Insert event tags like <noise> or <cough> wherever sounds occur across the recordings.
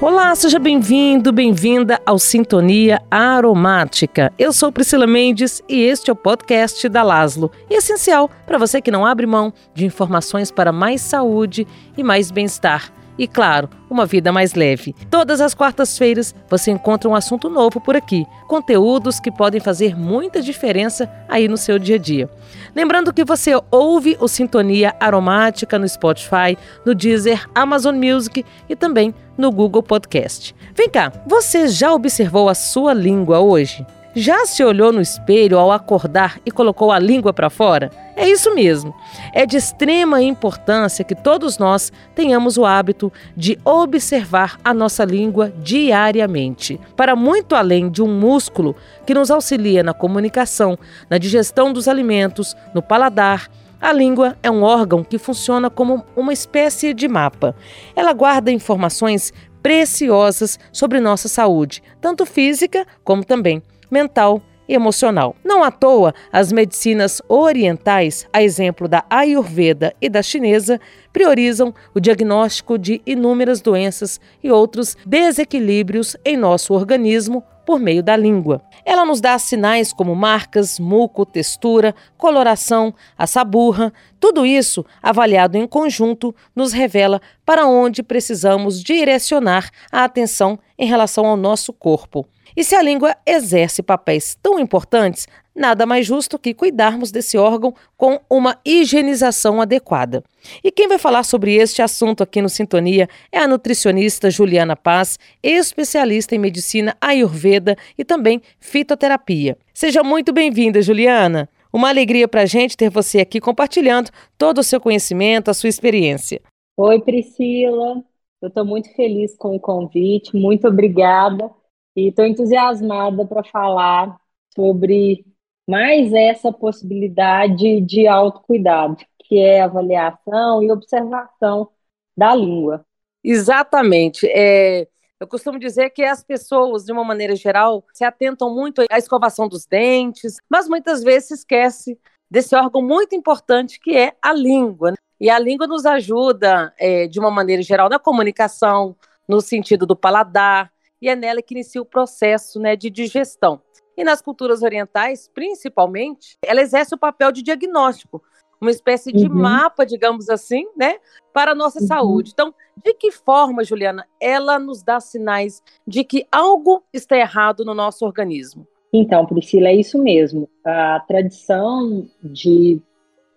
Olá, seja bem-vindo, bem-vinda ao Sintonia Aromática. Eu sou Priscila Mendes e este é o podcast da Laslo, essencial para você que não abre mão de informações para mais saúde e mais bem-estar e, claro, uma vida mais leve. Todas as quartas-feiras você encontra um assunto novo por aqui, conteúdos que podem fazer muita diferença aí no seu dia a dia. Lembrando que você ouve o Sintonia Aromática no Spotify, no Deezer, Amazon Music e também no Google Podcast. Vem cá, você já observou a sua língua hoje? Já se olhou no espelho ao acordar e colocou a língua para fora? É isso mesmo. É de extrema importância que todos nós tenhamos o hábito de observar a nossa língua diariamente, para muito além de um músculo que nos auxilia na comunicação, na digestão dos alimentos, no paladar. A língua é um órgão que funciona como uma espécie de mapa. Ela guarda informações preciosas sobre nossa saúde, tanto física como também mental e emocional. Não à toa, as medicinas orientais, a exemplo da Ayurveda e da chinesa, priorizam o diagnóstico de inúmeras doenças e outros desequilíbrios em nosso organismo por meio da língua. Ela nos dá sinais como marcas, muco, textura, coloração, assaburra. Tudo isso, avaliado em conjunto, nos revela para onde precisamos direcionar a atenção em relação ao nosso corpo. E se a língua exerce papéis tão importantes, nada mais justo que cuidarmos desse órgão com uma higienização adequada. E quem vai falar sobre este assunto aqui no Sintonia é a nutricionista Juliana Paz, especialista em medicina ayurveda e também fitoterapia. Seja muito bem-vinda, Juliana. Uma alegria para a gente ter você aqui compartilhando todo o seu conhecimento, a sua experiência. Oi, Priscila. Eu estou muito feliz com o convite. Muito obrigada. E estou entusiasmada para falar sobre mais essa possibilidade de autocuidado, que é avaliação e observação da língua. Exatamente. É, eu costumo dizer que as pessoas, de uma maneira geral, se atentam muito à escovação dos dentes, mas muitas vezes esquece desse órgão muito importante que é a língua. E a língua nos ajuda, é, de uma maneira geral, na comunicação, no sentido do paladar, e é nela que inicia o processo né, de digestão. E nas culturas orientais, principalmente, ela exerce o papel de diagnóstico, uma espécie de uhum. mapa, digamos assim, né, para a nossa uhum. saúde. Então, de que forma, Juliana, ela nos dá sinais de que algo está errado no nosso organismo? Então, Priscila, é isso mesmo. A tradição de,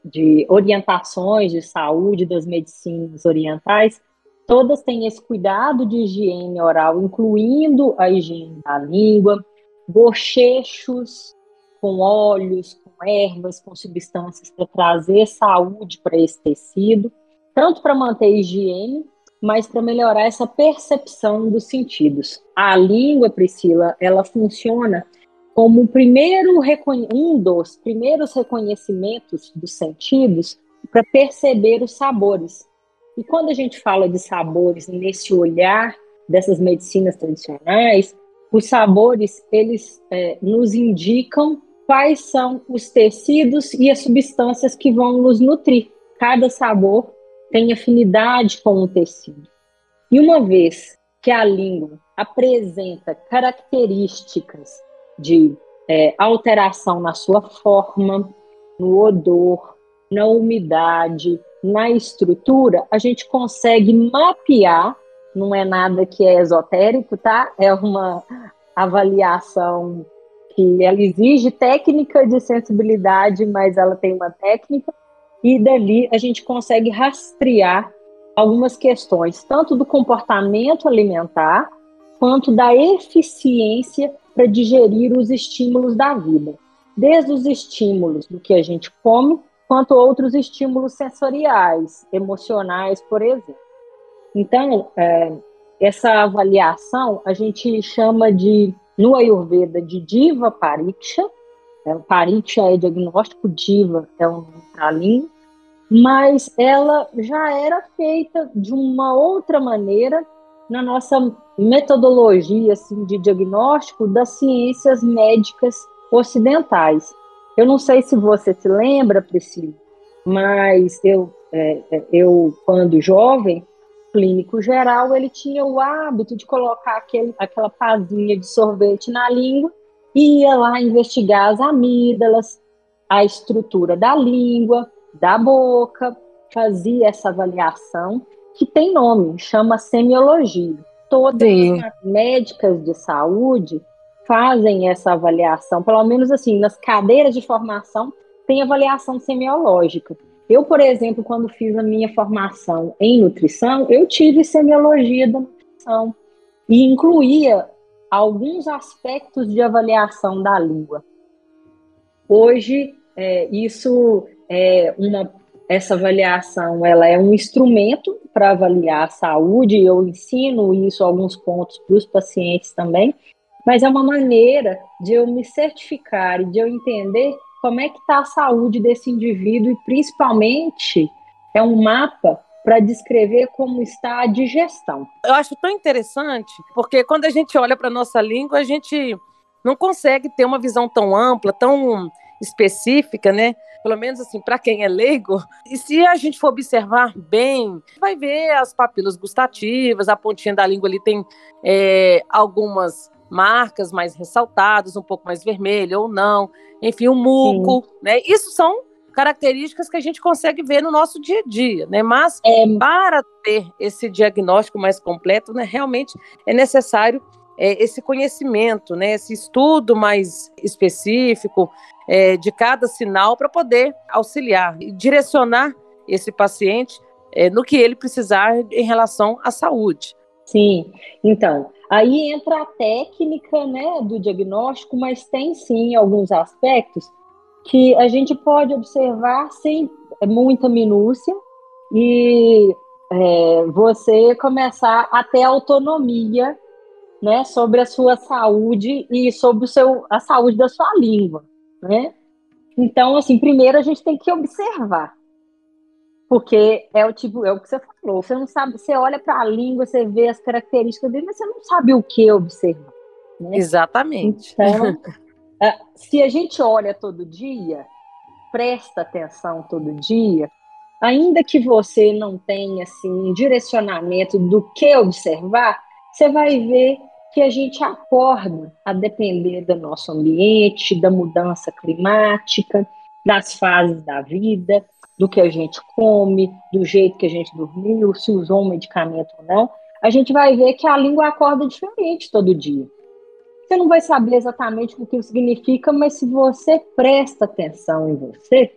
de orientações de saúde das medicinas orientais Todas têm esse cuidado de higiene oral, incluindo a higiene da língua, bochechos com óleos, com ervas, com substâncias para trazer saúde para esse tecido, tanto para manter a higiene, mas para melhorar essa percepção dos sentidos. A língua, Priscila, ela funciona como primeiro um dos primeiros reconhecimentos dos sentidos para perceber os sabores. E quando a gente fala de sabores nesse olhar dessas medicinas tradicionais, os sabores eles é, nos indicam quais são os tecidos e as substâncias que vão nos nutrir. Cada sabor tem afinidade com o tecido. E uma vez que a língua apresenta características de é, alteração na sua forma, no odor, na umidade, na estrutura, a gente consegue mapear, não é nada que é esotérico, tá? É uma avaliação que ela exige técnica de sensibilidade, mas ela tem uma técnica, e dali a gente consegue rastrear algumas questões, tanto do comportamento alimentar, quanto da eficiência para digerir os estímulos da vida. Desde os estímulos do que a gente come, quanto outros estímulos sensoriais, emocionais, por exemplo. Então, é, essa avaliação a gente chama de, no Ayurveda, de Diva Pariksha. É, pariksha é diagnóstico, Diva é um tralinho, mas ela já era feita de uma outra maneira na nossa metodologia assim, de diagnóstico das ciências médicas ocidentais. Eu não sei se você se lembra, Priscila, mas eu, é, é, eu quando jovem, clínico geral, ele tinha o hábito de colocar aquele, aquela pazinha de sorvete na língua e ia lá investigar as amígdalas, a estrutura da língua, da boca, fazia essa avaliação que tem nome, chama semiologia. Todas Sim. as médicas de saúde fazem essa avaliação, pelo menos assim, nas cadeiras de formação tem avaliação semiológica. Eu, por exemplo, quando fiz a minha formação em nutrição, eu tive semiologia da nutrição e incluía alguns aspectos de avaliação da língua. Hoje, é, isso é uma essa avaliação ela é um instrumento para avaliar a saúde, eu ensino isso alguns pontos para os pacientes também, mas é uma maneira de eu me certificar e de eu entender como é que está a saúde desse indivíduo e principalmente é um mapa para descrever como está a digestão. Eu acho tão interessante, porque quando a gente olha para a nossa língua, a gente não consegue ter uma visão tão ampla, tão específica, né? Pelo menos assim, para quem é leigo. E se a gente for observar bem, vai ver as papilas gustativas, a pontinha da língua ali tem é, algumas marcas mais ressaltadas, um pouco mais vermelho ou não, enfim, o muco, Sim. né? Isso são características que a gente consegue ver no nosso dia a dia, né? Mas é... para ter esse diagnóstico mais completo, né, realmente é necessário é, esse conhecimento, né, esse estudo mais específico é, de cada sinal para poder auxiliar e direcionar esse paciente é, no que ele precisar em relação à saúde. Sim, então, aí entra a técnica né, do diagnóstico, mas tem sim alguns aspectos que a gente pode observar sem muita minúcia e é, você começar a ter autonomia né, sobre a sua saúde e sobre o seu, a saúde da sua língua. Né? Então, assim, primeiro a gente tem que observar porque é o tipo, é o que você falou. Você não sabe, você olha para a língua, você vê as características dele, mas você não sabe o que observar. Né? Exatamente. Então, <laughs> é, se a gente olha todo dia, presta atenção todo dia, ainda que você não tenha assim um direcionamento do que observar, você vai ver que a gente acorda a depender do nosso ambiente, da mudança climática, das fases da vida do que a gente come, do jeito que a gente dormiu, se usou um medicamento ou não, a gente vai ver que a língua acorda diferente todo dia. Você não vai saber exatamente o que significa, mas se você presta atenção em você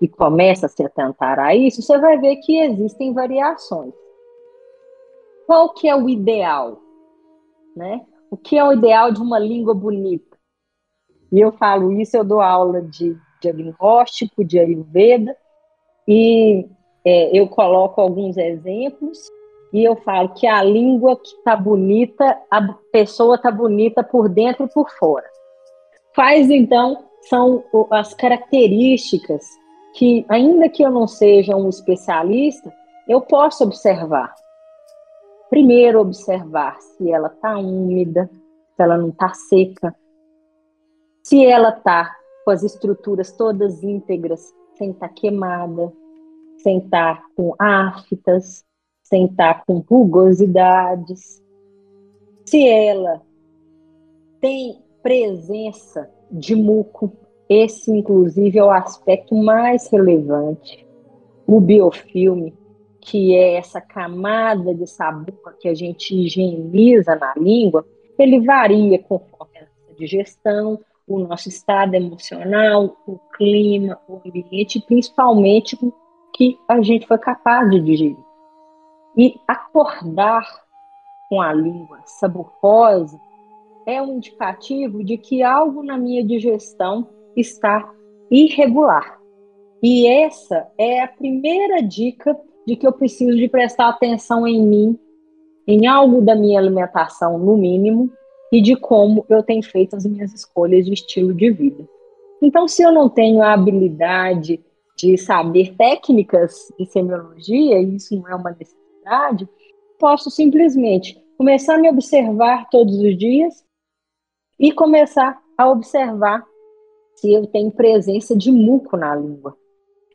e começa a se atentar a isso, você vai ver que existem variações. Qual que é o ideal? Né? O que é o ideal de uma língua bonita? E eu falo isso, eu dou aula de diagnóstico, de Ayurveda, e é, eu coloco alguns exemplos e eu falo que a língua que está bonita, a pessoa está bonita por dentro e por fora. Quais então são as características que, ainda que eu não seja um especialista, eu posso observar. Primeiro, observar se ela está úmida, se ela não está seca, se ela está com as estruturas todas íntegras, sem estar queimada, sem estar com aftas, sem estar com rugosidades. Se ela tem presença de muco, esse inclusive é o aspecto mais relevante. O biofilme, que é essa camada de sabor que a gente higieniza na língua, ele varia conforme a digestão, o nosso estado emocional, o clima, o ambiente, principalmente que a gente foi capaz de digerir. E acordar com a língua saborosa é um indicativo de que algo na minha digestão está irregular. E essa é a primeira dica de que eu preciso de prestar atenção em mim, em algo da minha alimentação, no mínimo, e de como eu tenho feito as minhas escolhas de estilo de vida. Então, se eu não tenho a habilidade de saber técnicas de semiologia, e isso não é uma necessidade, posso simplesmente começar a me observar todos os dias e começar a observar se eu tenho presença de muco na língua.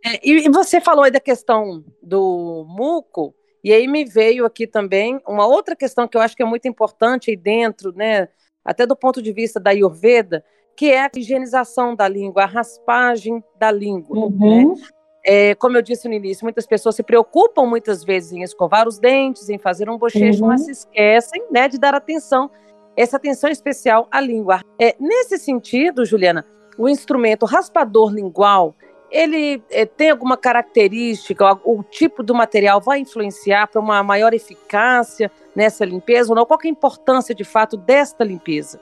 É, e você falou aí da questão do muco, E aí me veio aqui também uma outra questão que eu acho que é muito importante aí dentro, né, até do ponto de vista da Ayurveda, que é a higienização da língua, a raspagem da língua. Uhum. Né? É, como eu disse no início, muitas pessoas se preocupam muitas vezes em escovar os dentes, em fazer um bochecho, uhum. mas se esquecem né, de dar atenção, essa atenção especial à língua. É, nesse sentido, Juliana, o instrumento raspador lingual, ele é, tem alguma característica, o tipo do material vai influenciar para uma maior eficácia nessa limpeza ou não? Qual é a importância de fato desta limpeza?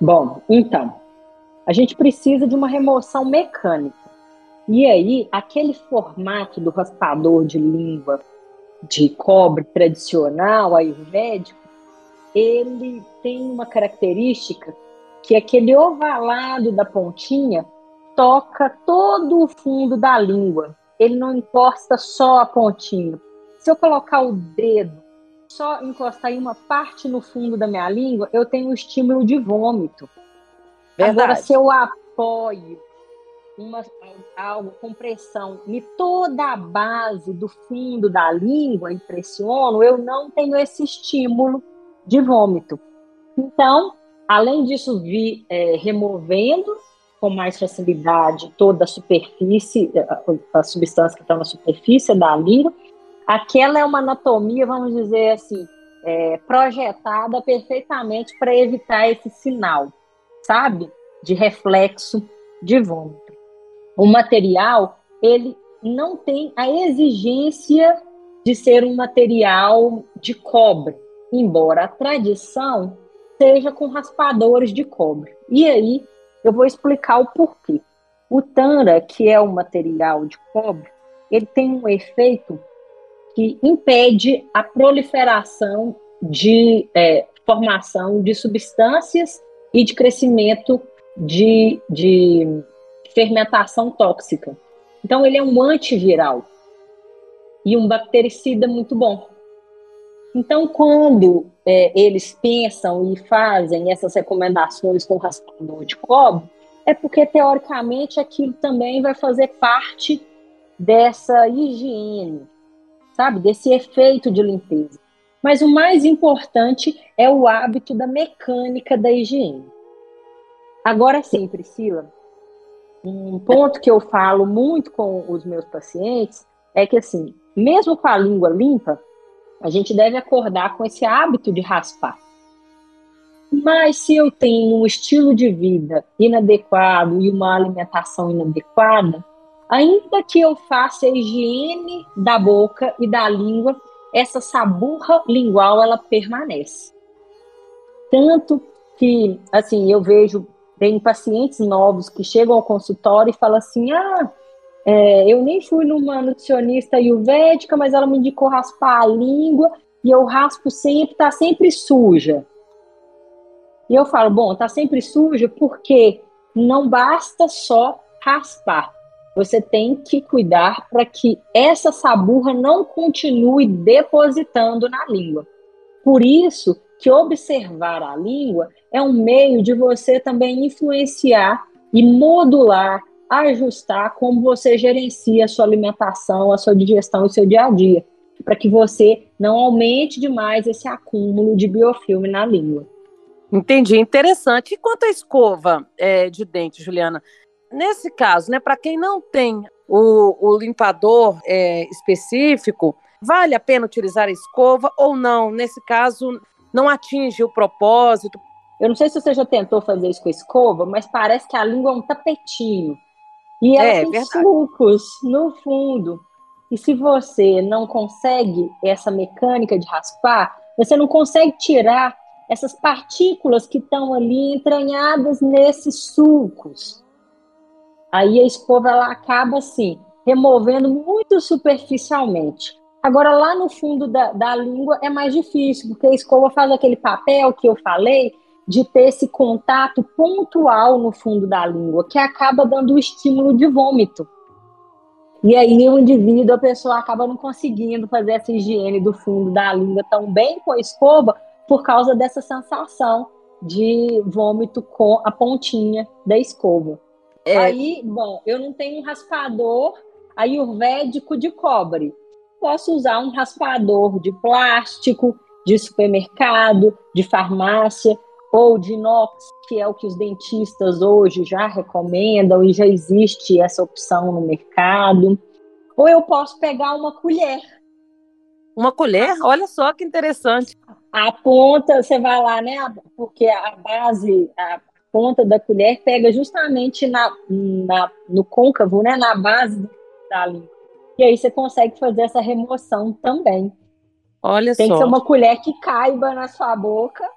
Bom, então, a gente precisa de uma remoção mecânica. E aí, aquele formato do raspador de língua de cobre tradicional, ayurvédico, ele tem uma característica que aquele ovalado da pontinha toca todo o fundo da língua. Ele não encosta só a pontinha. Se eu colocar o dedo, só encostar em uma parte no fundo da minha língua, eu tenho um estímulo de vômito. Verdade. Agora, se eu apoio uma, algo com pressão em toda a base do fundo da língua e pressiono, eu não tenho esse estímulo de vômito. Então, além disso, vi é, removendo com mais facilidade toda a superfície, a, a substância que está na superfície da língua, aquela é uma anatomia, vamos dizer assim, é, projetada perfeitamente para evitar esse sinal, sabe? De reflexo de vômito o material ele não tem a exigência de ser um material de cobre, embora a tradição seja com raspadores de cobre. E aí eu vou explicar o porquê. O Tanra, que é um material de cobre, ele tem um efeito que impede a proliferação de é, formação de substâncias e de crescimento de, de fermentação tóxica. Então, ele é um antiviral e um bactericida muito bom. Então, quando é, eles pensam e fazem essas recomendações com raspador de cobre, é porque, teoricamente, aquilo também vai fazer parte dessa higiene, sabe? Desse efeito de limpeza. Mas o mais importante é o hábito da mecânica da higiene. Agora sim, Priscila, um ponto que eu falo muito com os meus pacientes é que, assim, mesmo com a língua limpa, a gente deve acordar com esse hábito de raspar. Mas se eu tenho um estilo de vida inadequado e uma alimentação inadequada, ainda que eu faça a higiene da boca e da língua, essa saburra lingual ela permanece. Tanto que, assim, eu vejo tem pacientes novos que chegam ao consultório e falam assim: ah, é, eu nem fui numa nutricionista ayurvédica, mas ela me indicou raspar a língua e eu raspo sempre, tá sempre suja. E eu falo: bom, tá sempre suja porque não basta só raspar. Você tem que cuidar para que essa saburra não continue depositando na língua. Por isso que observar a língua é um meio de você também influenciar e modular, ajustar como você gerencia a sua alimentação, a sua digestão e o seu dia a dia, para que você não aumente demais esse acúmulo de biofilme na língua. Entendi, interessante. E quanto à escova é, de dente, Juliana? Nesse caso, né, para quem não tem o, o limpador é, específico, vale a pena utilizar a escova ou não? Nesse caso, não atinge o propósito. Eu não sei se você já tentou fazer isso com a escova, mas parece que a língua é um tapetinho. E ela é, tem verdade. sucos no fundo. E se você não consegue essa mecânica de raspar, você não consegue tirar essas partículas que estão ali entranhadas nesses sucos. Aí a escova ela acaba assim, removendo muito superficialmente. Agora, lá no fundo da, da língua é mais difícil, porque a escova faz aquele papel que eu falei de ter esse contato pontual no fundo da língua, que acaba dando o estímulo de vômito. E aí o indivíduo, a pessoa acaba não conseguindo fazer essa higiene do fundo da língua tão bem com a escova por causa dessa sensação de vômito com a pontinha da escova. É. Aí, bom, eu não tenho um raspador ayurvédico de cobre, posso usar um raspador de plástico, de supermercado, de farmácia, ou de inox, que é o que os dentistas hoje já recomendam e já existe essa opção no mercado. Ou eu posso pegar uma colher. Uma colher? Olha só que interessante. A ponta, você vai lá, né? Porque a base, a ponta da colher pega justamente na, na, no côncavo, né? Na base da língua. E aí você consegue fazer essa remoção também. Olha Tem só. que ser uma colher que caiba na sua boca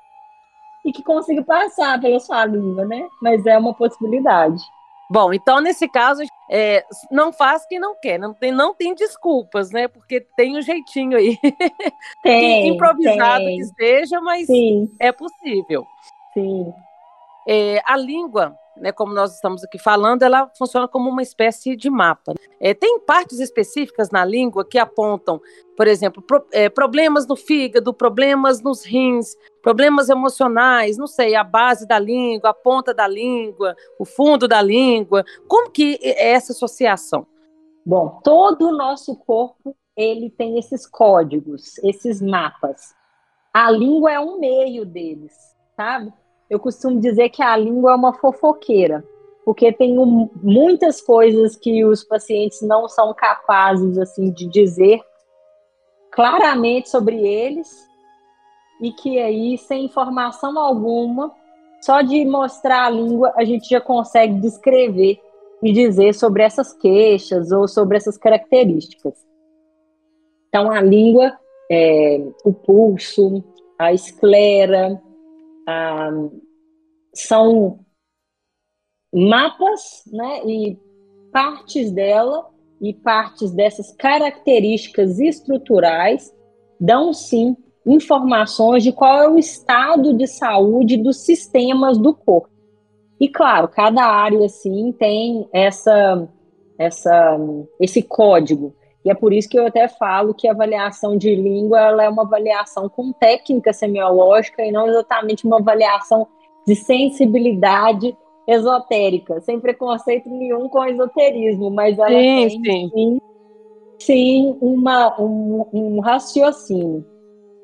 e que consiga passar pela sua língua, né? Mas é uma possibilidade. Bom, então nesse caso, é, não faz quem não quer, não tem, não tem desculpas, né? Porque tem um jeitinho aí. <laughs> Tem, improvisado tem. que seja, mas Sim, é possível. sim. É, a língua, né, como nós estamos aqui falando, ela funciona como uma espécie de mapa. É, tem partes específicas na língua que apontam, por exemplo, pro- é, problemas no fígado, problemas nos rins, problemas emocionais, não sei, a base da língua, a ponta da língua, o fundo da língua. Como que é essa associação? Bom, todo o nosso corpo ele tem esses códigos, esses mapas. A língua é um meio deles, sabe? Eu costumo dizer que a língua é uma fofoqueira, porque tem um- muitas coisas que os pacientes não são capazes assim de dizer claramente sobre eles e que aí sem informação alguma, só de mostrar a língua a gente já consegue descrever e dizer sobre essas queixas ou sobre essas características. Então, a língua, é, o pulso, a esclera, são mapas né, e partes dela e partes dessas características estruturais dão sim informações de qual é o estado de saúde dos sistemas do corpo. E claro, cada área assim tem essa, essa, esse código. E é por isso que eu até falo que a avaliação de língua ela é uma avaliação com técnica semiológica e não exatamente uma avaliação de sensibilidade esotérica, sem preconceito nenhum com esoterismo, mas ela Sim, tem sim. sim, sim uma, um, um raciocínio.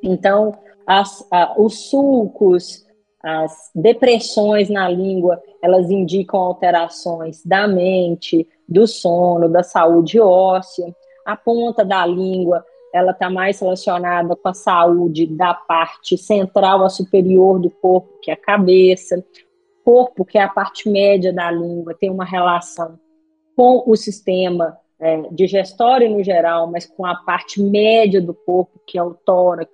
Então, as, a, os sulcos, as depressões na língua, elas indicam alterações da mente, do sono, da saúde óssea. A ponta da língua, ela está mais relacionada com a saúde da parte central a superior do corpo, que é a cabeça. Corpo, que é a parte média da língua, tem uma relação com o sistema é, digestório no geral, mas com a parte média do corpo, que é o tórax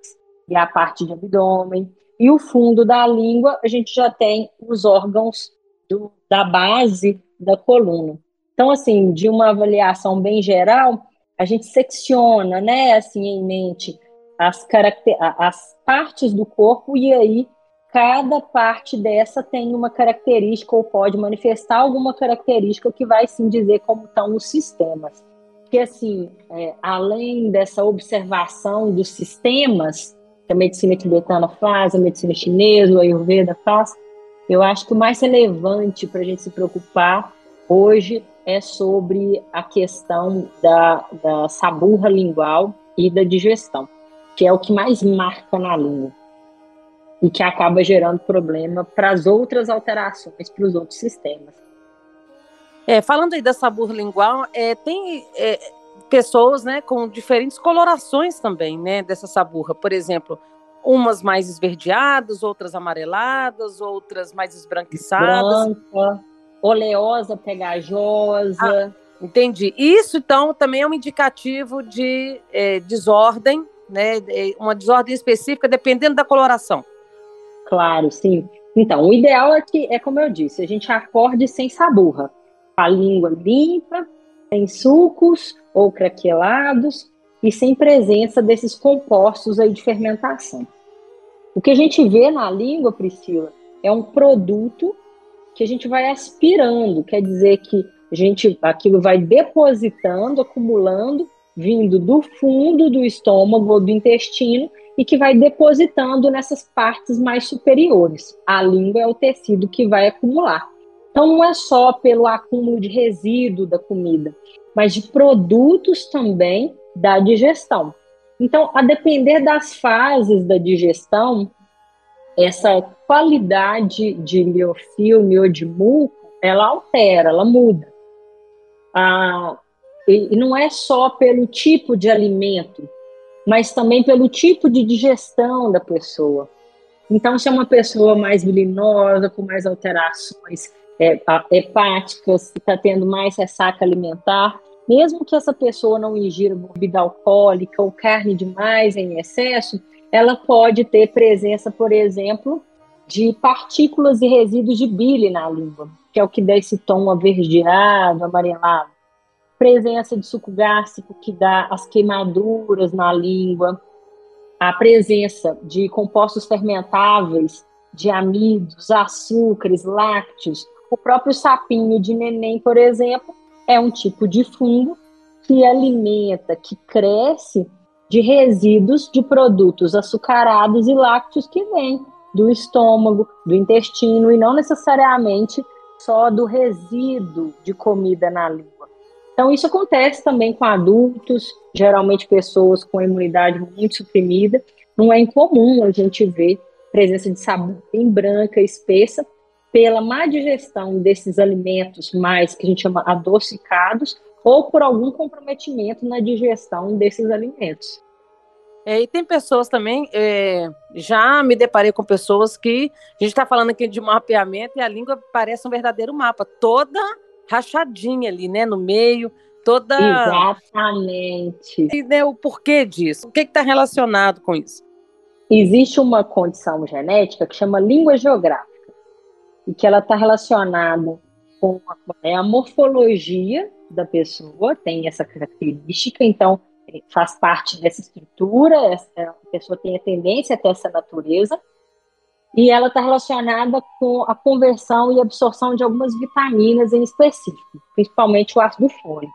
e a parte de abdômen. E o fundo da língua, a gente já tem os órgãos do, da base da coluna. Então, assim, de uma avaliação bem geral, a gente secciona, né, assim, em mente as, as partes do corpo e aí cada parte dessa tem uma característica ou pode manifestar alguma característica que vai sim dizer como estão os sistemas. Porque, assim, é, além dessa observação dos sistemas que a medicina tibetana faz, a medicina chinesa, o Ayurveda faz, eu acho que o mais relevante para a gente se preocupar hoje é sobre a questão da, da saburra lingual e da digestão, que é o que mais marca na língua e que acaba gerando problema para as outras alterações, para os outros sistemas. É, falando aí da sabor lingual, é, tem é, pessoas né, com diferentes colorações também né, dessa saburra. Por exemplo, umas mais esverdeadas, outras amareladas, outras mais esbranquiçadas. Branca, oleosa, pegajosa. Ah, entendi. Isso, então, também é um indicativo de é, desordem, né, uma desordem específica, dependendo da coloração. Claro, sim. Então, o ideal é que, é como eu disse, a gente acorde sem saburra. A língua limpa, sem sucos ou craquelados e sem presença desses compostos aí de fermentação. O que a gente vê na língua, Priscila, é um produto que a gente vai aspirando, quer dizer que a gente, aquilo vai depositando, acumulando, vindo do fundo do estômago ou do intestino e que vai depositando nessas partes mais superiores. A língua é o tecido que vai acumular. Então, não é só pelo acúmulo de resíduo da comida, mas de produtos também da digestão. Então, a depender das fases da digestão, essa qualidade de biofilme ou de muco, ela altera, ela muda. Ah, e, e não é só pelo tipo de alimento, mas também pelo tipo de digestão da pessoa. Então, se é uma pessoa mais bilinosa, com mais alterações é, hepáticas, está tendo mais ressaca alimentar, mesmo que essa pessoa não ingira bebida alcoólica ou carne demais em excesso, ela pode ter presença, por exemplo, de partículas e resíduos de bile na língua, que é o que dá esse tom averdeado, amarelado. Presença de suco gástrico, que dá as queimaduras na língua. A presença de compostos fermentáveis, de amidos, açúcares, lácteos. O próprio sapinho de neném, por exemplo, é um tipo de fungo que alimenta, que cresce de resíduos de produtos açucarados e lácteos que vêm do estômago, do intestino e não necessariamente só do resíduo de comida na língua. Então, isso acontece também com adultos, geralmente pessoas com imunidade muito suprimida. Não é incomum a gente ver presença de sabor bem branca, espessa, pela má digestão desses alimentos mais que a gente chama adocicados ou por algum comprometimento na digestão desses alimentos. É, e tem pessoas também, é, já me deparei com pessoas que a gente está falando aqui de mapeamento e a língua parece um verdadeiro mapa, toda rachadinha ali, né, no meio, toda. Exatamente. E né, o porquê disso? O que está relacionado com isso? Existe uma condição genética que chama língua geográfica e que ela está relacionada com a, é a morfologia da pessoa, tem essa característica, então faz parte dessa estrutura, essa, pessoa tem a tendência a ter essa natureza, e ela está relacionada com a conversão e absorção de algumas vitaminas em específico, principalmente o ácido fólico.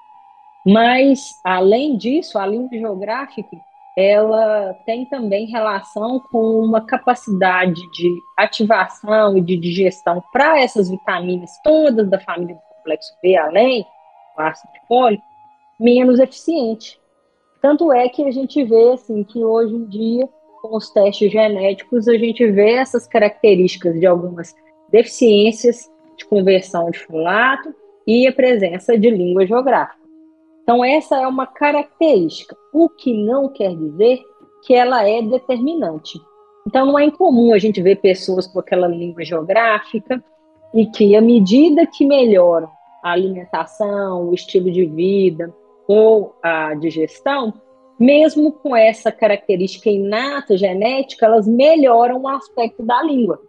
Mas, além disso, a língua geográfica, ela tem também relação com uma capacidade de ativação e de digestão para essas vitaminas todas da família do complexo B, além do ácido fólico, menos eficiente. Tanto é que a gente vê assim que hoje em dia, com os testes genéticos, a gente vê essas características de algumas deficiências de conversão de folato e a presença de língua geográfica. Então, essa é uma característica, o que não quer dizer que ela é determinante. Então, não é incomum a gente ver pessoas com aquela língua geográfica e que, à medida que melhoram a alimentação, o estilo de vida, ou a digestão, mesmo com essa característica inata genética, elas melhoram o aspecto da língua.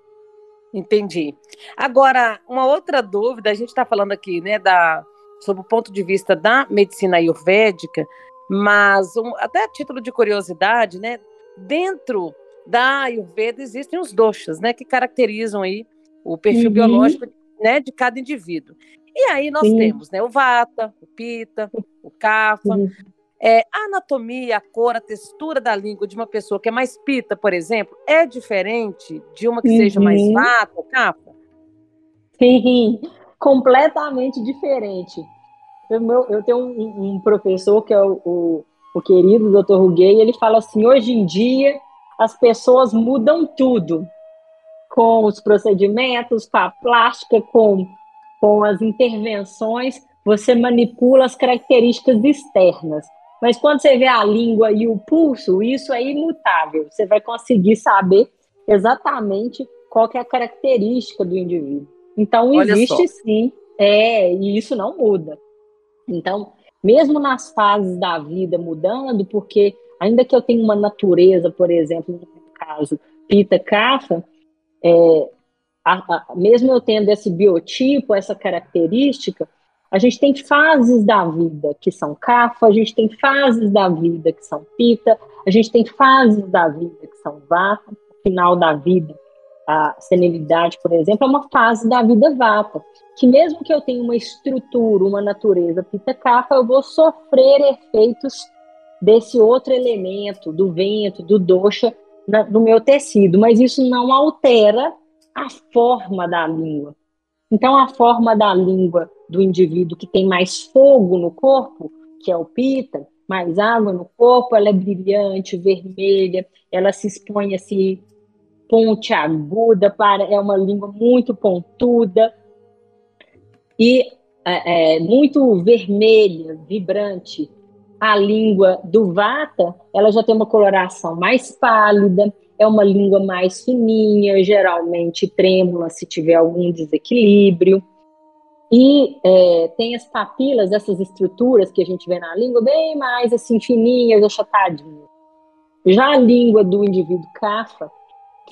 Entendi. Agora, uma outra dúvida, a gente está falando aqui, né, da, sob o ponto de vista da medicina ayurvédica, mas um, até a título de curiosidade, né, dentro da Ayurveda existem os doshas, né, que caracterizam aí o perfil uhum. biológico, né, de cada indivíduo. E aí nós Sim. temos, né, o vata, o pita, o Kapha. Uhum. É, a anatomia, a cor, a textura da língua de uma pessoa que é mais pita, por exemplo, é diferente de uma que uhum. seja mais uhum. vata Kapha? Sim, completamente diferente. Eu, eu tenho um, um, professor que é o, o, o querido Dr. Ruguei, ele fala assim: hoje em dia as pessoas mudam tudo com os procedimentos, com a plástica, com, com as intervenções você manipula as características externas. Mas quando você vê a língua e o pulso, isso é imutável. Você vai conseguir saber exatamente qual é a característica do indivíduo. Então, Olha existe só. sim, é, e isso não muda. Então, mesmo nas fases da vida mudando, porque ainda que eu tenha uma natureza, por exemplo, no caso, pita cafa, é, mesmo eu tendo esse biotipo, essa característica, a gente tem fases da vida que são cafa, a gente tem fases da vida que são pita, a gente tem fases da vida que são vata, final da vida, a senilidade, por exemplo, é uma fase da vida vata, que mesmo que eu tenha uma estrutura, uma natureza pita cafa, eu vou sofrer efeitos desse outro elemento, do vento, do na, no meu tecido, mas isso não altera a forma da língua. Então, a forma da língua do indivíduo que tem mais fogo no corpo, que é o pita, mais água no corpo, ela é brilhante, vermelha, ela se expõe assim, ponte aguda, para, é uma língua muito pontuda e é, é, muito vermelha, vibrante. A língua do Vata, ela já tem uma coloração mais pálida, é uma língua mais fininha, geralmente trêmula se tiver algum desequilíbrio. E é, tem as papilas, essas estruturas que a gente vê na língua, bem mais assim, fininhas, achatadinhas. Já a língua do indivíduo Kapha,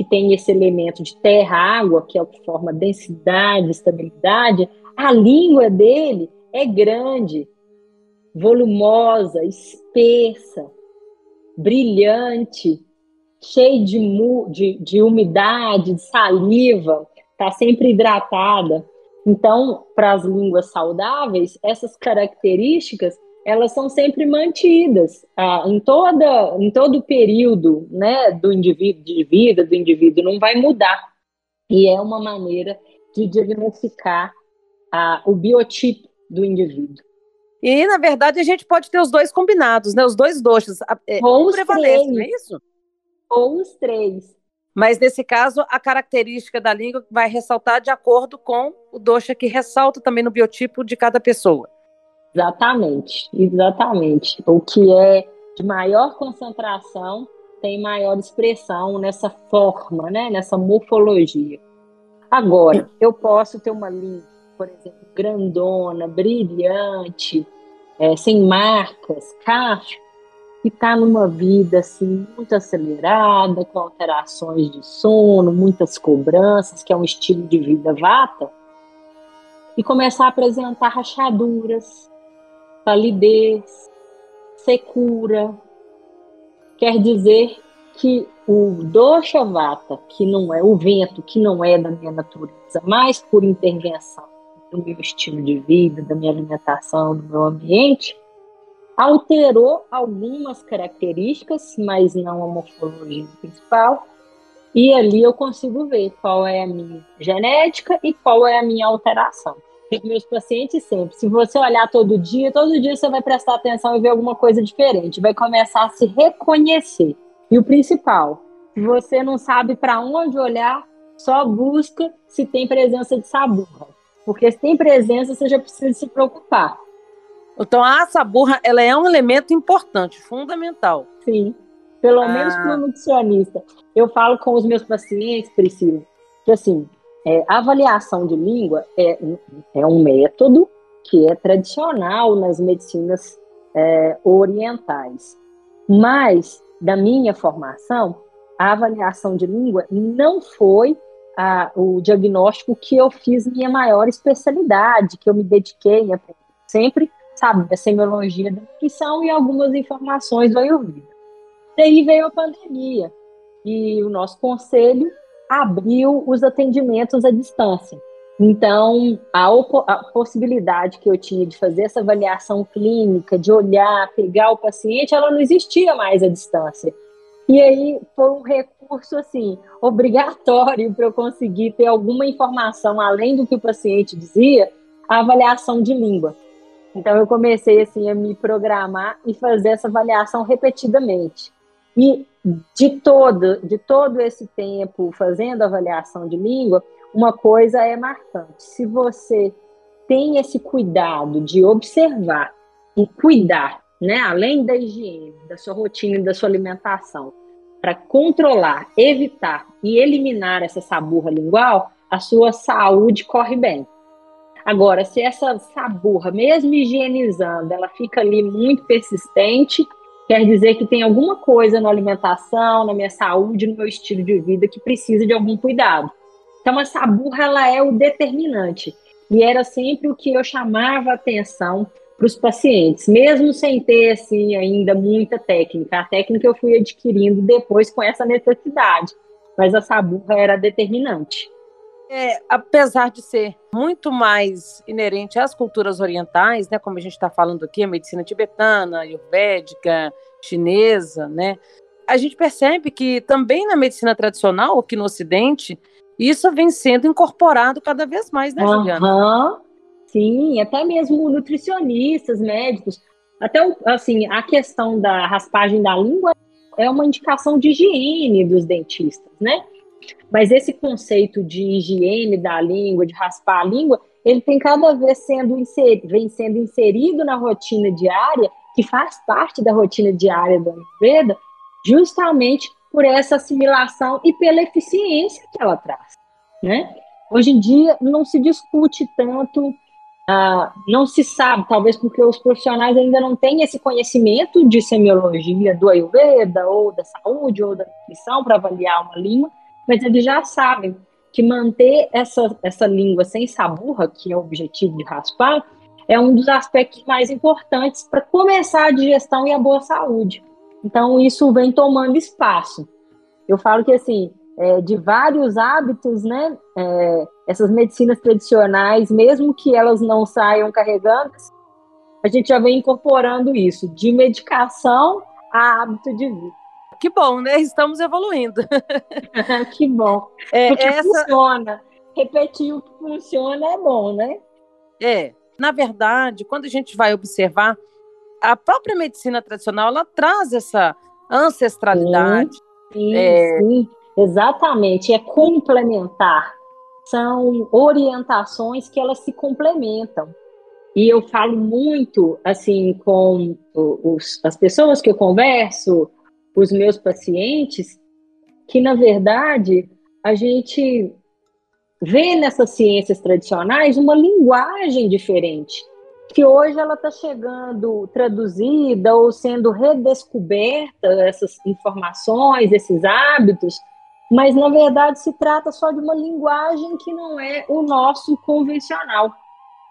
que tem esse elemento de terra-água, que é o que forma densidade, estabilidade, a língua dele é grande, volumosa, espessa, brilhante, cheia de, de, de umidade, de saliva, está sempre hidratada. Então, para as línguas saudáveis, essas características elas são sempre mantidas ah, em toda em todo o período, né, do indivíduo de vida do indivíduo não vai mudar e é uma maneira de diagnosticar ah, o biotipo do indivíduo. E na verdade a gente pode ter os dois combinados, né, os dois doxas, é, ou um prevalece, não é isso? Ou os três. Mas nesse caso, a característica da língua vai ressaltar de acordo com o doxa que ressalta também no biotipo de cada pessoa. Exatamente, exatamente. O que é de maior concentração tem maior expressão nessa forma, né? nessa morfologia. Agora, eu posso ter uma língua, por exemplo, grandona, brilhante, é, sem marcas, caixa, que está numa vida assim muito acelerada, com alterações de sono, muitas cobranças, que é um estilo de vida vata, e começar a apresentar rachaduras, palidez, secura. Quer dizer que o dosha vata, que não é o vento, que não é da minha natureza, mas por intervenção do meu estilo de vida, da minha alimentação, do meu ambiente, alterou algumas características, mas não a morfologia principal. E ali eu consigo ver qual é a minha genética e qual é a minha alteração. Meus pacientes sempre, se você olhar todo dia, todo dia você vai prestar atenção e ver alguma coisa diferente, vai começar a se reconhecer. E o principal, se você não sabe para onde olhar, só busca se tem presença de saburra. Porque se tem presença, você já precisa se preocupar. Então a saburra, ela é um elemento importante, fundamental. Sim, pelo ah. menos para o nutricionista. Eu falo com os meus pacientes, Priscila, que assim, é, a avaliação de língua é, é um método que é tradicional nas medicinas é, orientais. Mas, da minha formação, a avaliação de língua não foi a, o diagnóstico que eu fiz minha maior especialidade, que eu me dediquei. Sempre sabe, da semiologia da nutrição e algumas informações do Ayurveda. Daí veio a pandemia e o nosso conselho abriu os atendimentos à distância. Então, a, a, possibilidade que eu tinha de fazer essa avaliação clínica, de olhar, pegar o paciente, ela não existia mais à distância. E aí foi um recurso assim obrigatório para eu conseguir ter alguma informação além do que o paciente dizia, a avaliação de língua. Então eu comecei assim a me programar e fazer essa avaliação repetidamente. E de todo, de todo esse tempo fazendo avaliação de língua, uma coisa é marcante. Se você tem esse cuidado de observar e cuidar, né, além da higiene, da sua rotina e da sua alimentação, para controlar, evitar e eliminar essa saburra lingual, a sua saúde corre bem. Agora, se essa saburra, mesmo higienizando, ela fica ali muito persistente, quer dizer que tem alguma coisa na alimentação, na minha saúde, no meu estilo de vida que precisa de algum cuidado. Então, a saburra, ela é o determinante. E era sempre o que eu chamava atenção para os pacientes, mesmo sem ter, assim, ainda muita técnica. A técnica eu fui adquirindo depois com essa necessidade, mas a saburra era determinante. É, apesar de ser muito mais inerente às culturas orientais, né, como a gente está falando aqui, a medicina tibetana, ayurvédica, chinesa, né, a gente percebe que também na medicina tradicional, aqui no Ocidente, isso vem sendo incorporado cada vez mais, né, Juliana? Uhum. Sim, até mesmo nutricionistas, médicos. Até, assim, a questão da raspagem da língua é uma indicação de higiene dos dentistas, né? Mas esse conceito de higiene da língua, de raspar a língua, ele tem cada vez sendo inserido, vem sendo inserido na rotina diária, que faz parte da rotina diária da Ayurveda, justamente por essa assimilação e pela eficiência que ela traz, né? Hoje em dia não se discute tanto, ah, não se sabe, talvez porque os profissionais ainda não têm esse conhecimento de semiologia do Ayurveda, ou da saúde, ou da nutrição para avaliar uma língua, mas eles já sabem que manter essa, essa língua sem saburra, que é o objetivo de raspar, é um dos aspectos mais importantes para começar a digestão e a boa saúde. Então, isso vem tomando espaço. Eu falo que, assim, é, de vários hábitos, né, é, essas medicinas tradicionais, mesmo que elas não saiam carregando, a gente já vem incorporando isso, de medicação a hábito de vida. Que bom, né? Estamos evoluindo. <laughs> que bom. É, Porque essa... funciona. Repetir o que funciona é bom, né? É. Na verdade, quando a gente vai observar, a própria medicina tradicional, ela traz essa ancestralidade. Sim, é... sim. exatamente. É complementar. São orientações que elas se complementam. E eu falo muito, assim, com os, as pessoas que eu converso, os meus pacientes que, na verdade, a gente vê nessas ciências tradicionais uma linguagem diferente, que hoje ela está chegando traduzida ou sendo redescoberta, essas informações, esses hábitos, mas na verdade se trata só de uma linguagem que não é o nosso convencional,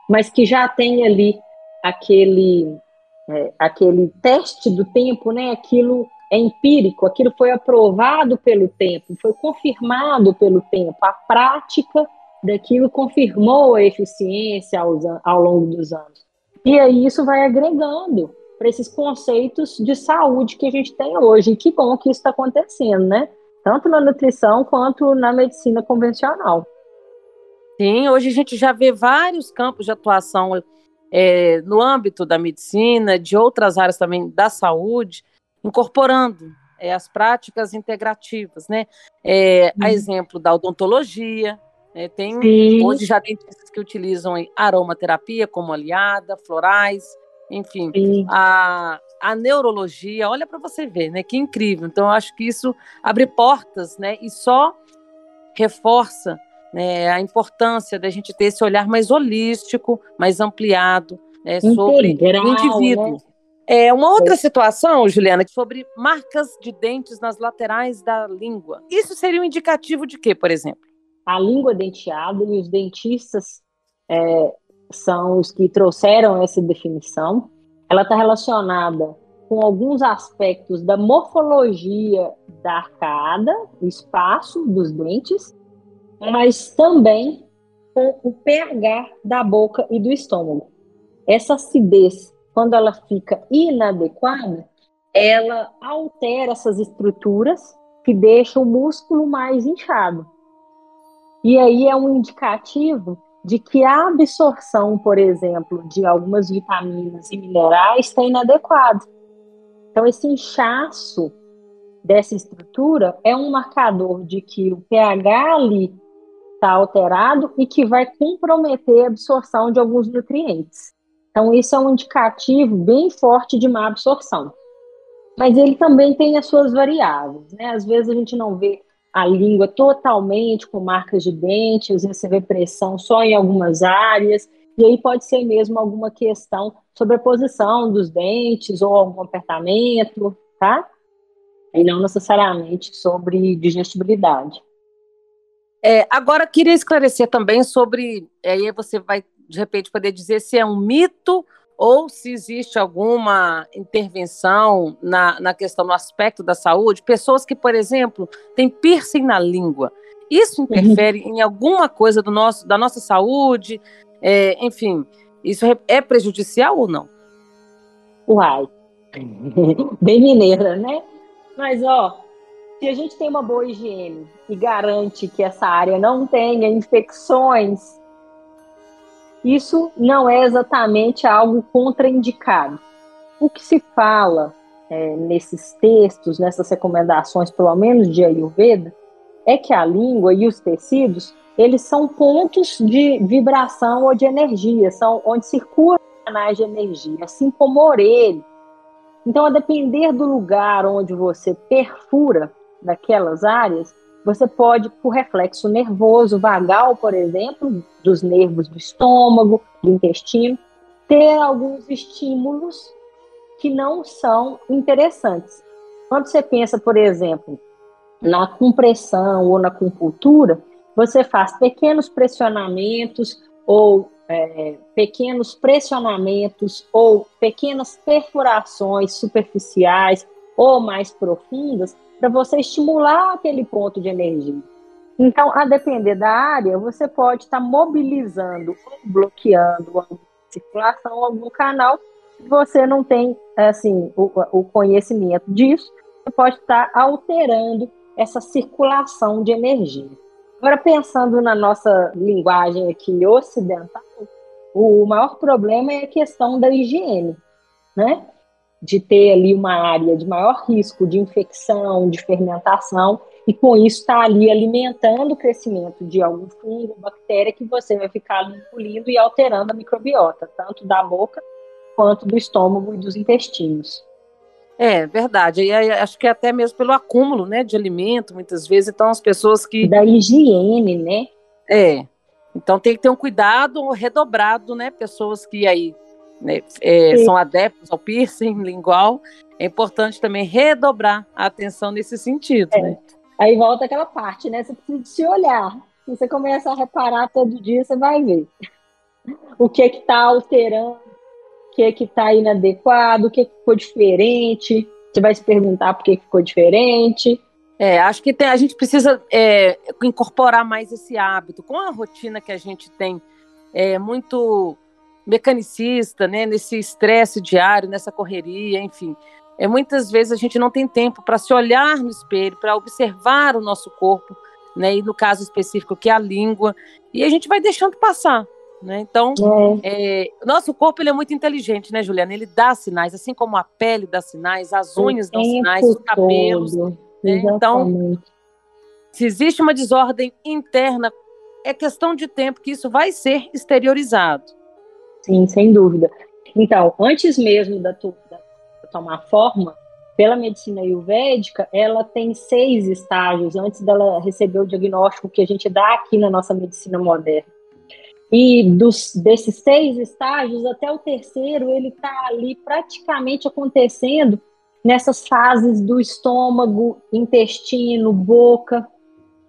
mas que já tem ali aquele, é, aquele teste do tempo, né? aquilo é empírico, aquilo foi aprovado pelo tempo, foi confirmado pelo tempo. A prática daquilo confirmou a eficiência aos, ao longo dos anos. E aí isso vai agregando para esses conceitos de saúde que a gente tem hoje. E que bom que isso está acontecendo, né? Tanto na nutrição quanto na medicina convencional. Sim, hoje a gente já vê vários campos de atuação é, no âmbito da medicina, de outras áreas também da saúde, incorporando é, as práticas integrativas, né? É, A uhum. exemplo da odontologia, é, tem Sim. hoje já dentistas que utilizam aromaterapia como aliada, florais, enfim, a, a neurologia, olha para você ver, né? Que incrível. Então, eu acho que isso abre portas, né? E só reforça né, a importância da gente ter esse olhar mais holístico, mais ampliado né, sobre o indivíduo. Né? É, uma outra situação, Juliana, sobre marcas de dentes nas laterais da língua. Isso seria um indicativo de quê, por exemplo? A língua denteada e os dentistas é, são os que trouxeram essa definição. Ela está relacionada com alguns aspectos da morfologia da arcada, o espaço dos dentes, mas também com o pH da boca e do estômago. Essa acidez quando ela fica inadequada, ela altera essas estruturas que deixam o músculo mais inchado. E aí é um indicativo de que a absorção, por exemplo, de algumas vitaminas e minerais está inadequada. Então, esse inchaço dessa estrutura é um marcador de que o pH ali está alterado e que vai comprometer a absorção de alguns nutrientes. Então, isso é um indicativo bem forte de má absorção. Mas ele também tem as suas variáveis, né? Às vezes a gente não vê a língua totalmente com marcas de dente, às vezes você vê pressão só em algumas áreas, e aí pode ser mesmo alguma questão sobre a posição dos dentes ou algum apertamento, tá? E não necessariamente sobre digestibilidade. É, agora, queria esclarecer também sobre. Aí você vai de repente, poder dizer se é um mito ou se existe alguma intervenção na, na questão, no aspecto da saúde. Pessoas que, por exemplo, têm piercing na língua. Isso interfere uhum. em alguma coisa do nosso, da nossa saúde? É, enfim, isso é, é prejudicial ou não? Uai, <laughs> bem mineira, né? Mas, ó, se a gente tem uma boa higiene e garante que essa área não tenha infecções isso não é exatamente algo contraindicado. o que se fala é, nesses textos, nessas recomendações, pelo menos de Ayurveda, é que a língua e os tecidos, eles são pontos de vibração ou de energia, são onde circulam canais de energia, assim como a orelha. Então, a depender do lugar onde você perfura daquelas áreas, você pode, por reflexo nervoso vagal, por exemplo, dos nervos do estômago, do intestino, ter alguns estímulos que não são interessantes. Quando você pensa, por exemplo, na compressão ou na acupuntura, você faz pequenos pressionamentos ou é, pequenos pressionamentos ou pequenas perfurações superficiais ou mais profundas para você estimular aquele ponto de energia. Então, a depender da área, você pode estar tá mobilizando ou bloqueando a circulação, algum canal, você não tem assim o, o conhecimento disso, você pode estar tá alterando essa circulação de energia. Agora, pensando na nossa linguagem aqui ocidental, o maior problema é a questão da higiene, né? De ter ali uma área de maior risco de infecção, de fermentação, e com isso está ali alimentando o crescimento de algum fungo, bactéria que você vai ficar engolindo e alterando a microbiota, tanto da boca quanto do estômago e dos intestinos. É verdade. E acho que até mesmo pelo acúmulo, né, de alimento, muitas vezes. Então as pessoas que da higiene, né? É. Então tem que ter um cuidado redobrado, né? Pessoas que aí né, é, são adeptos ao piercing <laughs> lingual, é importante também redobrar a atenção nesse sentido, é. né? Aí volta aquela parte, né? Você precisa se olhar. Se você começa a reparar todo dia, você vai ver o que é que está alterando que que está inadequado, o que, que ficou diferente. Você vai se perguntar por que ficou diferente. É, acho que tem, a gente precisa é, incorporar mais esse hábito. Com a rotina que a gente tem, é muito mecanicista, né, nesse estresse diário, nessa correria, enfim. É, muitas vezes a gente não tem tempo para se olhar no espelho, para observar o nosso corpo, né, e no caso específico que é a língua, e a gente vai deixando passar. Né? Então, é. É, nosso corpo ele é muito inteligente, né, Juliana? Ele dá sinais, assim como a pele dá sinais, as unhas dão sinais, os cabelos. Né? Então, se existe uma desordem interna, é questão de tempo que isso vai ser exteriorizado. Sim, sem dúvida. Então, antes mesmo da, tu, da tomar forma, pela medicina ayurvédica, ela tem seis estágios antes dela receber o diagnóstico que a gente dá aqui na nossa medicina moderna. E dos, desses seis estágios, até o terceiro, ele está ali praticamente acontecendo nessas fases do estômago, intestino, boca.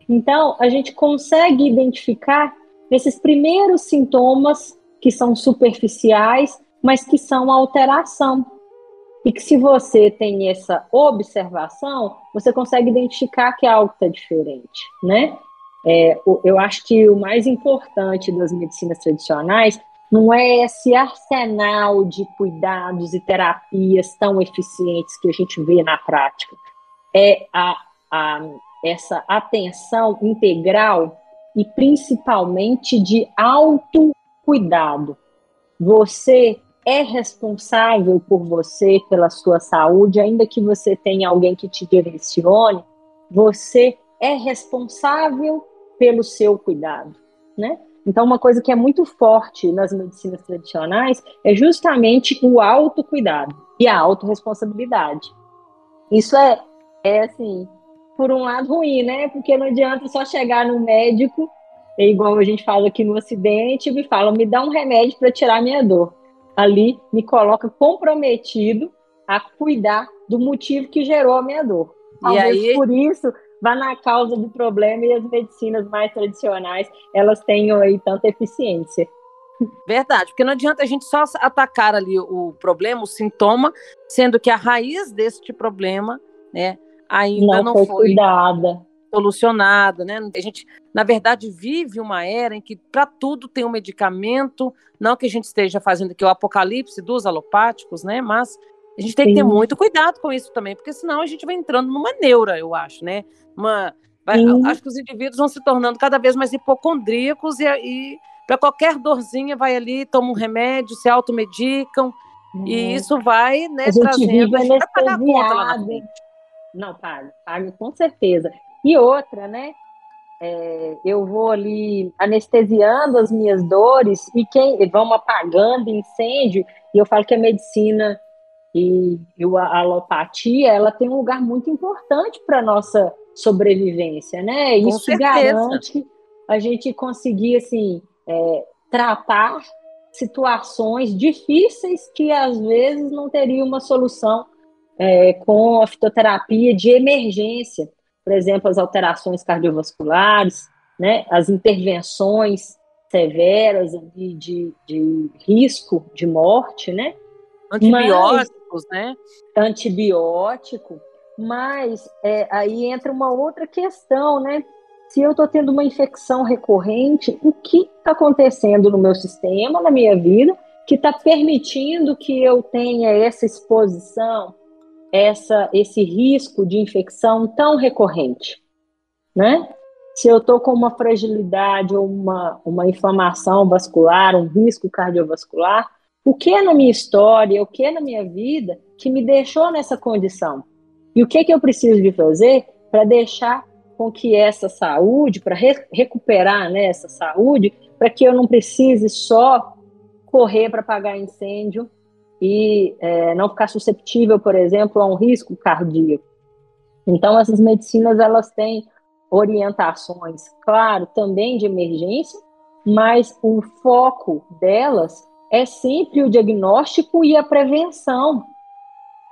Então, a gente consegue identificar esses primeiros sintomas que são superficiais, mas que são alteração. E que se você tem essa observação, você consegue identificar que algo está diferente, né? É, eu acho que o mais importante das medicinas tradicionais não é esse arsenal de cuidados e terapias tão eficientes que a gente vê na prática. É a, a, essa atenção integral e principalmente de autocuidado. Você é responsável por você, pela sua saúde, ainda que você tenha alguém que te direcione, você é responsável pelo seu cuidado, né? Então, uma coisa que é muito forte nas medicinas tradicionais é justamente o autocuidado e a autorresponsabilidade. Isso é, é assim, por um lado ruim, né? Porque não adianta só chegar no médico, é igual a gente fala aqui no Ocidente, e fala, me dá um remédio para tirar minha dor. Ali me coloca comprometido a cuidar do motivo que gerou a minha dor. Talvez e aí... por isso vá na causa do problema e as medicinas mais tradicionais elas tenham aí tanta eficiência. Verdade, porque não adianta a gente só atacar ali o problema, o sintoma, sendo que a raiz deste problema, né, ainda não, não foi, foi cuidada, solucionada, né? A gente, na verdade, vive uma era em que para tudo tem um medicamento, não que a gente esteja fazendo aqui o apocalipse dos alopáticos, né? Mas a gente tem Sim. que ter muito cuidado com isso também, porque senão a gente vai entrando numa neura, eu acho, né? Uma, vai, acho que os indivíduos vão se tornando cada vez mais hipocondríacos e, e para qualquer dorzinha vai ali, toma um remédio, se automedicam. E uhum. isso vai, né, a gente trazendo, vive a gente pagar conta lá na frente. Não, paga, paga com certeza. E outra, né? É, eu vou ali anestesiando as minhas dores e quem vão apagando incêndio. E eu falo que a medicina e, e a alopatia ela tem um lugar muito importante para nossa sobrevivência, né? Isso garante a gente conseguir assim é, tratar situações difíceis que às vezes não teria uma solução é, com a fitoterapia de emergência, por exemplo, as alterações cardiovasculares, né, as intervenções severas de, de, de risco de morte, né? Antibióticos, mas, né? Antibiótico, mas é, aí entra uma outra questão, né? Se eu estou tendo uma infecção recorrente, o que está acontecendo no meu sistema, na minha vida, que está permitindo que eu tenha essa exposição essa, esse risco de infecção tão recorrente, né? Se eu estou com uma fragilidade ou uma, uma inflamação vascular, um risco cardiovascular, o que é na minha história, o que é na minha vida que me deixou nessa condição? E o que, que eu preciso de fazer para deixar com que essa saúde, para re recuperar né, essa saúde, para que eu não precise só correr para apagar incêndio, e é, não ficar susceptível, por exemplo, a um risco cardíaco. Então, essas medicinas elas têm orientações, claro, também de emergência, mas o foco delas é sempre o diagnóstico e a prevenção.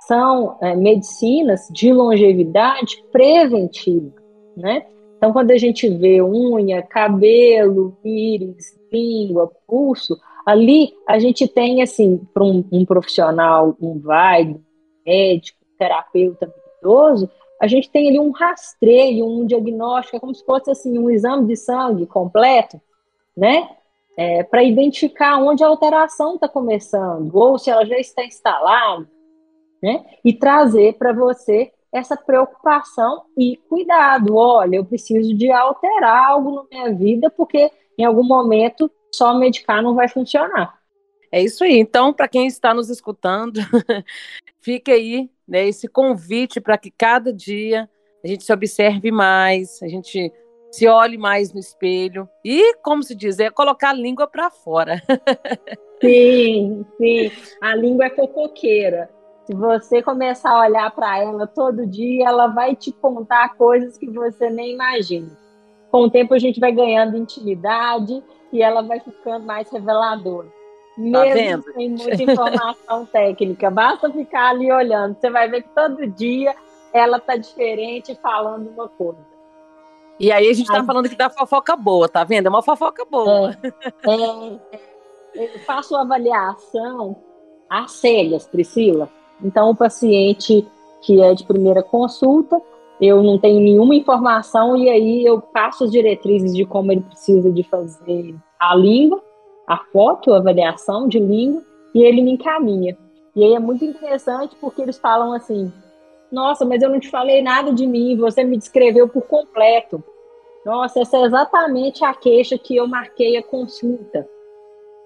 São é, medicinas de longevidade preventiva, né? Então, quando a gente vê unha, cabelo, íris, língua, pulso, Ali a gente tem, assim, para um, um, profissional, um vai, médico, terapeuta idoso, a gente tem ali um rastreio, um diagnóstico, é como se fosse assim, um exame de sangue completo, né? É, para identificar onde a alteração está começando, ou se ela já está instalada, né? E trazer para você essa preocupação e cuidado. Olha, eu preciso de alterar algo na minha vida, porque em algum momento só medicar não vai funcionar. É isso aí. Então, para quem está nos escutando, <laughs> fica aí né, esse convite para que cada dia a gente se observe mais, a gente se olhe mais no espelho e, como se diz, é colocar a língua para fora. <laughs> sim, sim. A língua é fofoqueira. Se você começar a olhar para ela todo dia, ela vai te contar coisas que você nem imagina. Com o tempo, a gente vai ganhando intimidade e ela vai ficando mais reveladora. Tá Mesmo tá sem muita informação <laughs> técnica, basta ficar ali olhando. Você vai ver que todo dia ela tá diferente falando uma coisa. E aí a gente está falando que dá fofoca boa, tá vendo? É uma fofoca boa. É, é, eu faço avaliação às cegas, Priscila. Então, o paciente que é de primeira consulta, eu não tenho nenhuma informação e aí eu passo as diretrizes de como ele precisa de fazer a língua, a foto, a avaliação de língua, e ele me encaminha. E aí é muito interessante porque eles falam assim: Nossa, mas eu não te falei nada de mim, você me descreveu por completo. Nossa, essa é exatamente a queixa que eu marquei a consulta.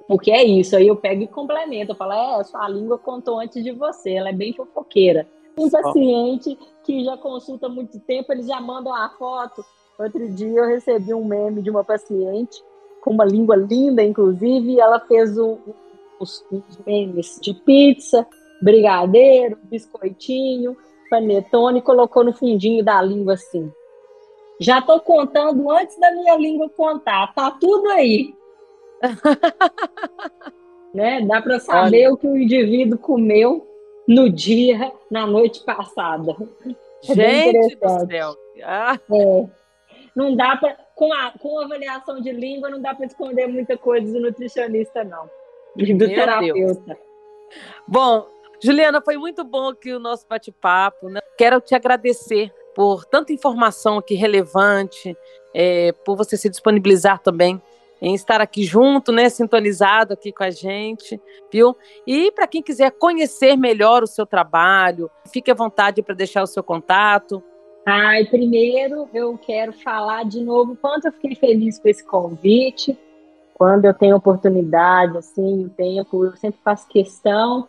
Porque é isso, aí eu pego e complemento. Eu falo: É, sua língua contou antes de você, ela é bem fofoqueira. Um paciente que já consulta há muito tempo, eles já mandam a foto. Outro dia eu recebi um meme de uma paciente com uma língua linda, inclusive, e ela fez um, uns, uns memes de pizza, brigadeiro, biscoitinho, panetone, e colocou no fundinho da língua assim. Já estou contando antes da minha língua contar, tá tudo aí. <laughs> né? Dá para saber Olha. o que o indivíduo comeu no dia, na noite passada. É Gente do céu! Ah. É. Não dá para. Com, a, com avaliação de língua, não dá para esconder muita coisa do nutricionista, não. E do Meu terapeuta. Deus. Bom, Juliana, foi muito bom aqui o nosso bate-papo. Né? Quero te agradecer por tanta informação aqui relevante, é, por você se disponibilizar também em estar aqui junto, né, sintonizado aqui com a gente, viu? E para quem quiser conhecer melhor o seu trabalho, fique à vontade para deixar o seu contato. Ai, primeiro eu quero falar de novo quanto eu fiquei feliz com esse convite. Quando eu tenho oportunidade, assim, o tempo, eu sempre faço questão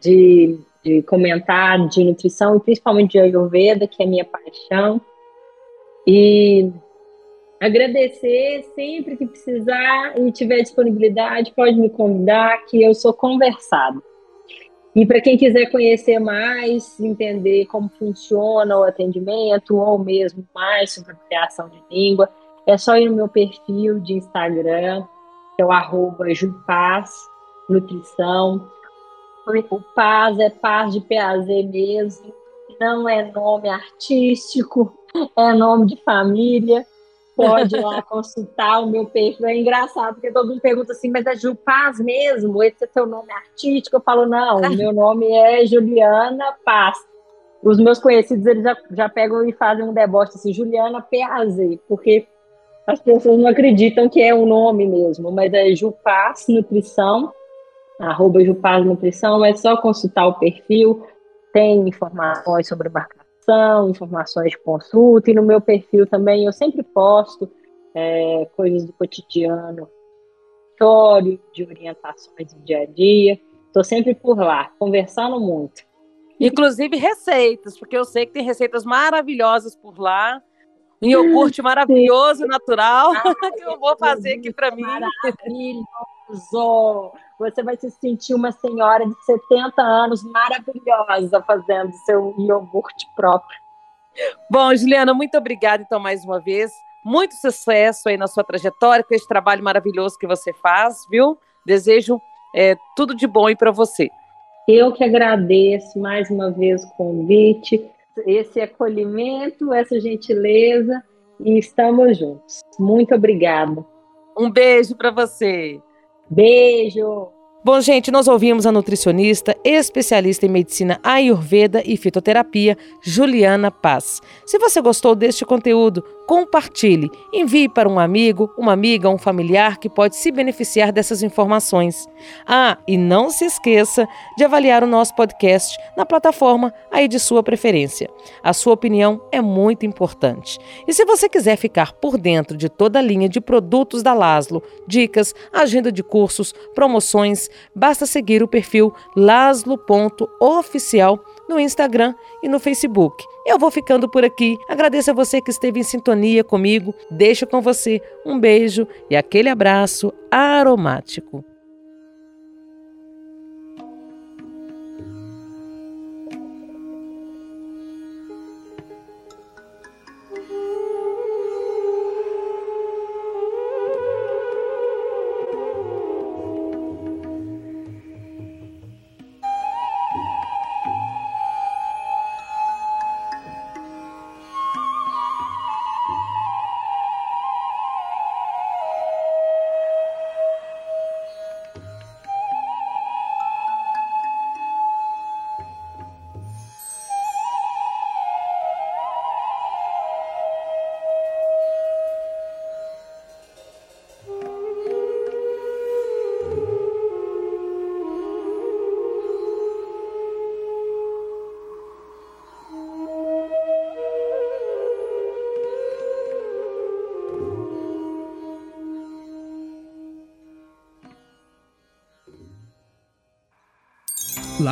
de, de comentar de nutrição, e principalmente de Ayurveda, que é minha paixão. E agradecer sempre que precisar e tiver disponibilidade, pode me convidar, que eu sou conversado. E para quem quiser conhecer mais, entender como funciona o atendimento, ou mesmo mais sobre a criação de língua, é só ir no meu perfil de Instagram, que é o arroba Jupaz Nutrição. O Paz é Paz de PAZ mesmo, não é nome artístico, é nome de família pode lá consultar o meu perfil. É engraçado, porque todo mundo pergunta assim, mas é Ju Paz mesmo? Esse é teu nome artístico? Eu falo, não, meu nome é Juliana Paz. Os meus conhecidos, eles já, já pegam e fazem um deboche assim, Juliana Paz, porque as pessoas não acreditam que é o um nome mesmo, mas é Jupaz Nutrição, arroba Jupaz Nutrição, é só consultar o perfil, tem informações sobre informações de consulta, e no meu perfil também eu sempre posto é, coisas do cotidiano, história, de orientações do dia a dia. Estou sempre por lá, conversando muito. Inclusive receitas, porque eu sei que tem receitas maravilhosas por lá. Um iogurte maravilhoso, Sim. natural, ah, <laughs> que eu vou fazer aqui para mim. Maravilhoso! Você vai se sentir uma senhora de 70 anos maravilhosa fazendo seu iogurte próprio. Bom, Juliana, muito obrigada então mais uma vez. Muito sucesso aí na sua trajetória, com esse trabalho maravilhoso que você faz, viu? Desejo é, tudo de bom aí para você. Eu que agradeço mais uma vez o convite, esse acolhimento, essa gentileza e estamos juntos. Muito obrigada. Um beijo para você. Beijo! Bom, gente, nós ouvimos a nutricionista, especialista em medicina ayurveda e fitoterapia, Juliana Paz. Se você gostou deste conteúdo, compartilhe, envie para um amigo, uma amiga, um familiar que pode se beneficiar dessas informações. Ah, e não se esqueça de avaliar o nosso podcast na plataforma aí de sua preferência. A sua opinião é muito importante. E se você quiser ficar por dentro de toda a linha de produtos da Laslo, dicas, agenda de cursos, promoções, basta seguir o perfil laslo.oficial no Instagram e no Facebook. Eu vou ficando por aqui. Agradeço a você que esteve em sintonia comigo. Deixo com você um beijo e aquele abraço aromático.